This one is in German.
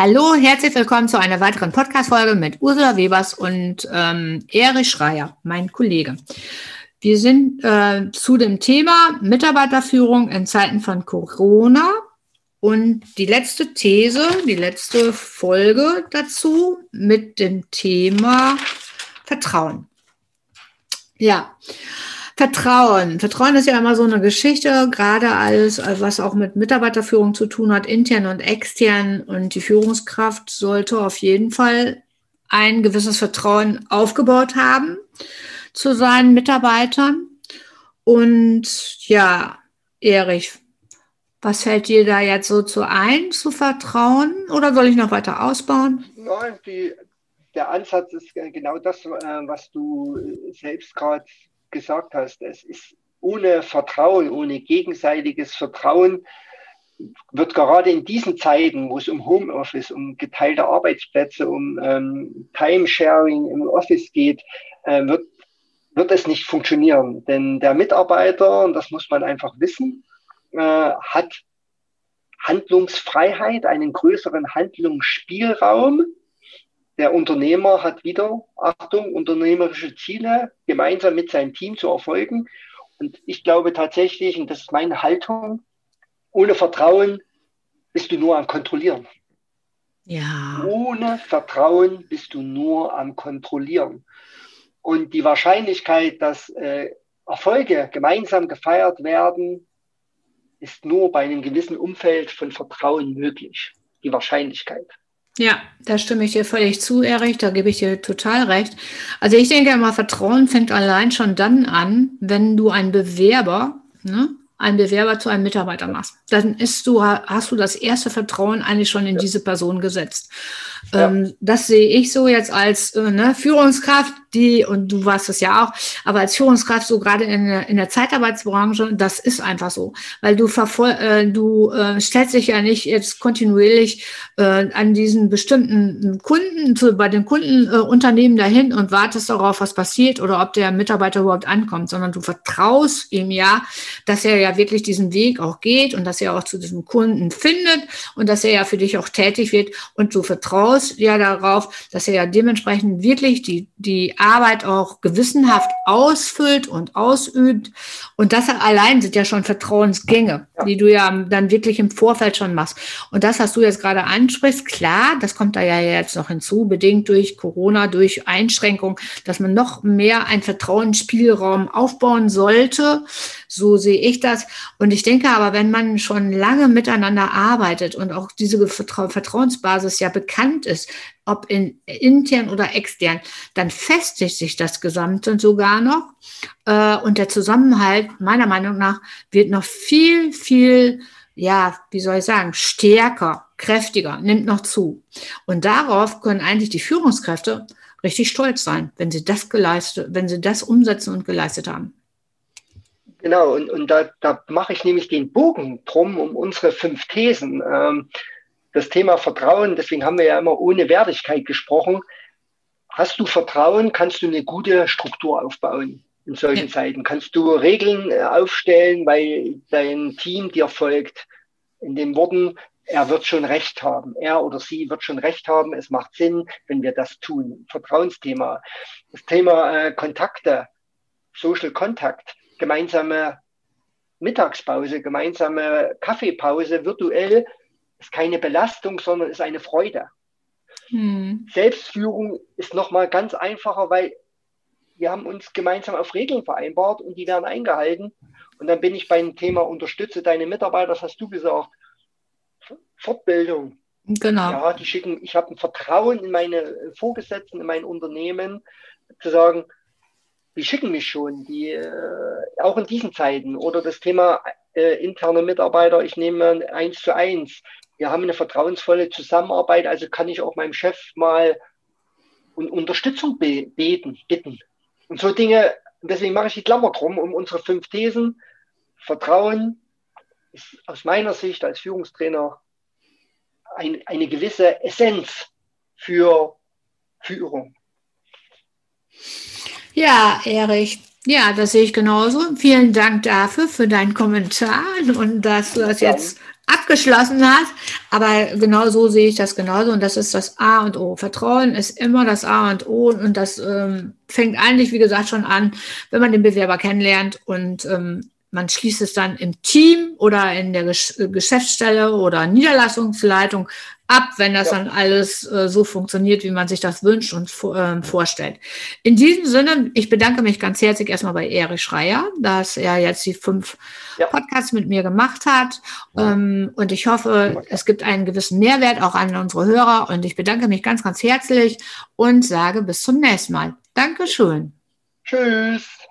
Hallo, herzlich willkommen zu einer weiteren Podcast-Folge mit Ursula Webers und ähm, Erich Schreier, mein Kollege. Wir sind äh, zu dem Thema Mitarbeiterführung in Zeiten von Corona und die letzte These, die letzte Folge dazu mit dem Thema Vertrauen. Ja, Vertrauen. Vertrauen ist ja immer so eine Geschichte, gerade alles, was auch mit Mitarbeiterführung zu tun hat, intern und extern. Und die Führungskraft sollte auf jeden Fall ein gewisses Vertrauen aufgebaut haben zu seinen Mitarbeitern. Und ja, Erich, was fällt dir da jetzt so zu ein, zu vertrauen? Oder soll ich noch weiter ausbauen? Nein, die, der Ansatz ist genau das, äh, was du selbst gerade gesagt hast, es ist ohne Vertrauen, ohne gegenseitiges Vertrauen, wird gerade in diesen Zeiten, wo es um Homeoffice, um geteilte Arbeitsplätze, um ähm, Timesharing im Office geht, äh, wird, wird es nicht funktionieren. Denn der Mitarbeiter, und das muss man einfach wissen, äh, hat Handlungsfreiheit, einen größeren Handlungsspielraum der Unternehmer hat wieder, Achtung, unternehmerische Ziele gemeinsam mit seinem Team zu erfolgen. Und ich glaube tatsächlich, und das ist meine Haltung, ohne Vertrauen bist du nur am Kontrollieren. Ja. Ohne Vertrauen bist du nur am Kontrollieren. Und die Wahrscheinlichkeit, dass äh, Erfolge gemeinsam gefeiert werden, ist nur bei einem gewissen Umfeld von Vertrauen möglich. Die Wahrscheinlichkeit. Ja, da stimme ich dir völlig zu, Erich, da gebe ich dir total recht. Also ich denke immer, Vertrauen fängt allein schon dann an, wenn du einen Bewerber, ne, einen Bewerber zu einem Mitarbeiter machst. Dann ist du, hast du das erste Vertrauen eigentlich schon in ja. diese Person gesetzt. Ja. Ähm, das sehe ich so jetzt als äh, ne, Führungskraft, die, und du warst es ja auch, aber als Führungskraft so gerade in der, in der Zeitarbeitsbranche, das ist einfach so. Weil du verfol äh, du äh, stellst dich ja nicht jetzt kontinuierlich äh, an diesen bestimmten Kunden, zu, bei den Kundenunternehmen äh, dahin und wartest darauf, was passiert oder ob der Mitarbeiter überhaupt ankommt, sondern du vertraust ihm ja, dass er ja wirklich diesen Weg auch geht und dass er auch zu diesem Kunden findet und dass er ja für dich auch tätig wird und du vertraust ja darauf, dass er ja dementsprechend wirklich die, die Arbeit auch gewissenhaft ausfüllt und ausübt. Und das allein sind ja schon Vertrauensgänge, ja. die du ja dann wirklich im Vorfeld schon machst. Und das, was du jetzt gerade ansprichst, klar, das kommt da ja jetzt noch hinzu, bedingt durch Corona, durch Einschränkungen, dass man noch mehr einen Vertrauensspielraum aufbauen sollte. So sehe ich das. Und ich denke aber, wenn man schon lange miteinander arbeitet und auch diese Vertrauensbasis ja bekannt ist, ob in, intern oder extern, dann festigt sich das Gesamte sogar noch. Äh, und der Zusammenhalt, meiner Meinung nach, wird noch viel, viel, ja, wie soll ich sagen, stärker, kräftiger, nimmt noch zu. Und darauf können eigentlich die Führungskräfte richtig stolz sein, wenn sie das geleistet, wenn sie das umsetzen und geleistet haben. Genau, und, und da, da mache ich nämlich den Bogen drum um unsere fünf Thesen. Ähm, das Thema Vertrauen, deswegen haben wir ja immer ohne Wertigkeit gesprochen. Hast du Vertrauen, kannst du eine gute Struktur aufbauen in solchen ja. Zeiten. Kannst du Regeln äh, aufstellen, weil dein Team dir folgt. In den Worten, er wird schon recht haben. Er oder sie wird schon recht haben. Es macht Sinn, wenn wir das tun. Vertrauensthema. Das Thema äh, Kontakte, Social Contact, gemeinsame Mittagspause, gemeinsame Kaffeepause virtuell ist keine Belastung, sondern ist eine Freude. Hm. Selbstführung ist nochmal ganz einfacher, weil wir haben uns gemeinsam auf Regeln vereinbart und die werden eingehalten. Und dann bin ich beim Thema unterstütze deine Mitarbeiter, das hast du gesagt. Fortbildung. Genau. Ja, die schicken, ich habe ein Vertrauen in meine Vorgesetzten, in mein Unternehmen, zu sagen, die schicken mich schon, die äh, auch in diesen Zeiten. Oder das Thema äh, interne Mitarbeiter, ich nehme eins zu eins wir haben eine vertrauensvolle Zusammenarbeit, also kann ich auch meinem Chef mal um Unterstützung beten, bitten. Und so Dinge, deswegen mache ich die Klammer drum, um unsere fünf Thesen. Vertrauen ist aus meiner Sicht als Führungstrainer ein, eine gewisse Essenz für Führung. Ja, Erich, ja, das sehe ich genauso. Vielen Dank dafür, für deinen Kommentar und dass du das jetzt abgeschlossen hat. Aber genau so sehe ich das genauso. Und das ist das A und O. Vertrauen ist immer das A und O. Und das ähm, fängt eigentlich, wie gesagt, schon an, wenn man den Bewerber kennenlernt und ähm, man schließt es dann im Team oder in der Geschäftsstelle oder Niederlassungsleitung ab, wenn das ja. dann alles äh, so funktioniert, wie man sich das wünscht und äh, vorstellt. In diesem Sinne, ich bedanke mich ganz herzlich erstmal bei Erich Schreier, dass er jetzt die fünf ja. Podcasts mit mir gemacht hat. Ähm, und ich hoffe, es gibt einen gewissen Mehrwert auch an unsere Hörer. Und ich bedanke mich ganz, ganz herzlich und sage bis zum nächsten Mal. Dankeschön. Tschüss.